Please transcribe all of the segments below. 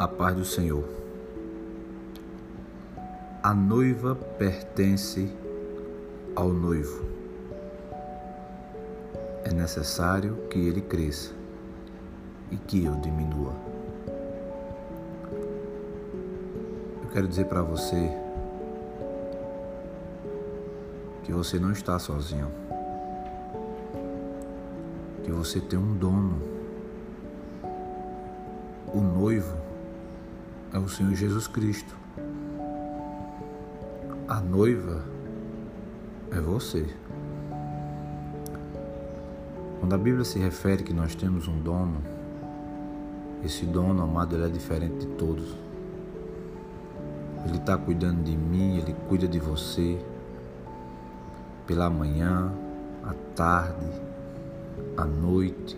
A paz do Senhor. A noiva pertence ao noivo. É necessário que ele cresça e que eu diminua. Eu quero dizer para você que você não está sozinho. Que você tem um dono. O Senhor Jesus Cristo. A noiva é você. Quando a Bíblia se refere que nós temos um dono, esse dono amado ele é diferente de todos. Ele está cuidando de mim, ele cuida de você pela manhã, à tarde, à noite,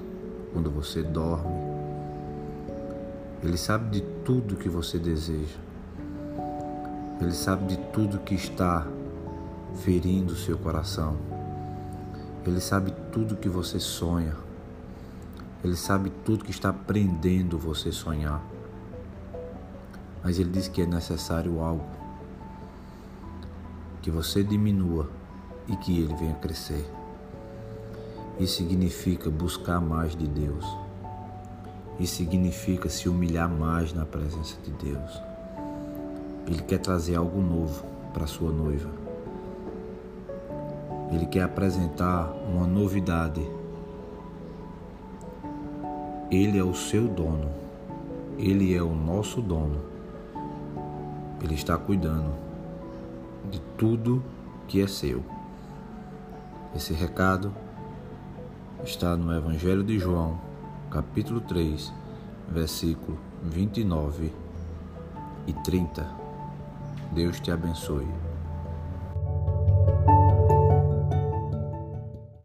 quando você dorme. Ele sabe de tudo que você deseja. Ele sabe de tudo que está ferindo o seu coração. Ele sabe tudo que você sonha. Ele sabe tudo que está prendendo você sonhar. Mas ele diz que é necessário algo. Que você diminua e que ele venha crescer. Isso significa buscar mais de Deus. Isso significa se humilhar mais na presença de Deus. Ele quer trazer algo novo para sua noiva. Ele quer apresentar uma novidade. Ele é o seu dono. Ele é o nosso dono. Ele está cuidando de tudo que é seu. Esse recado está no Evangelho de João, capítulo 3, versículo 29 e 30. Deus te abençoe.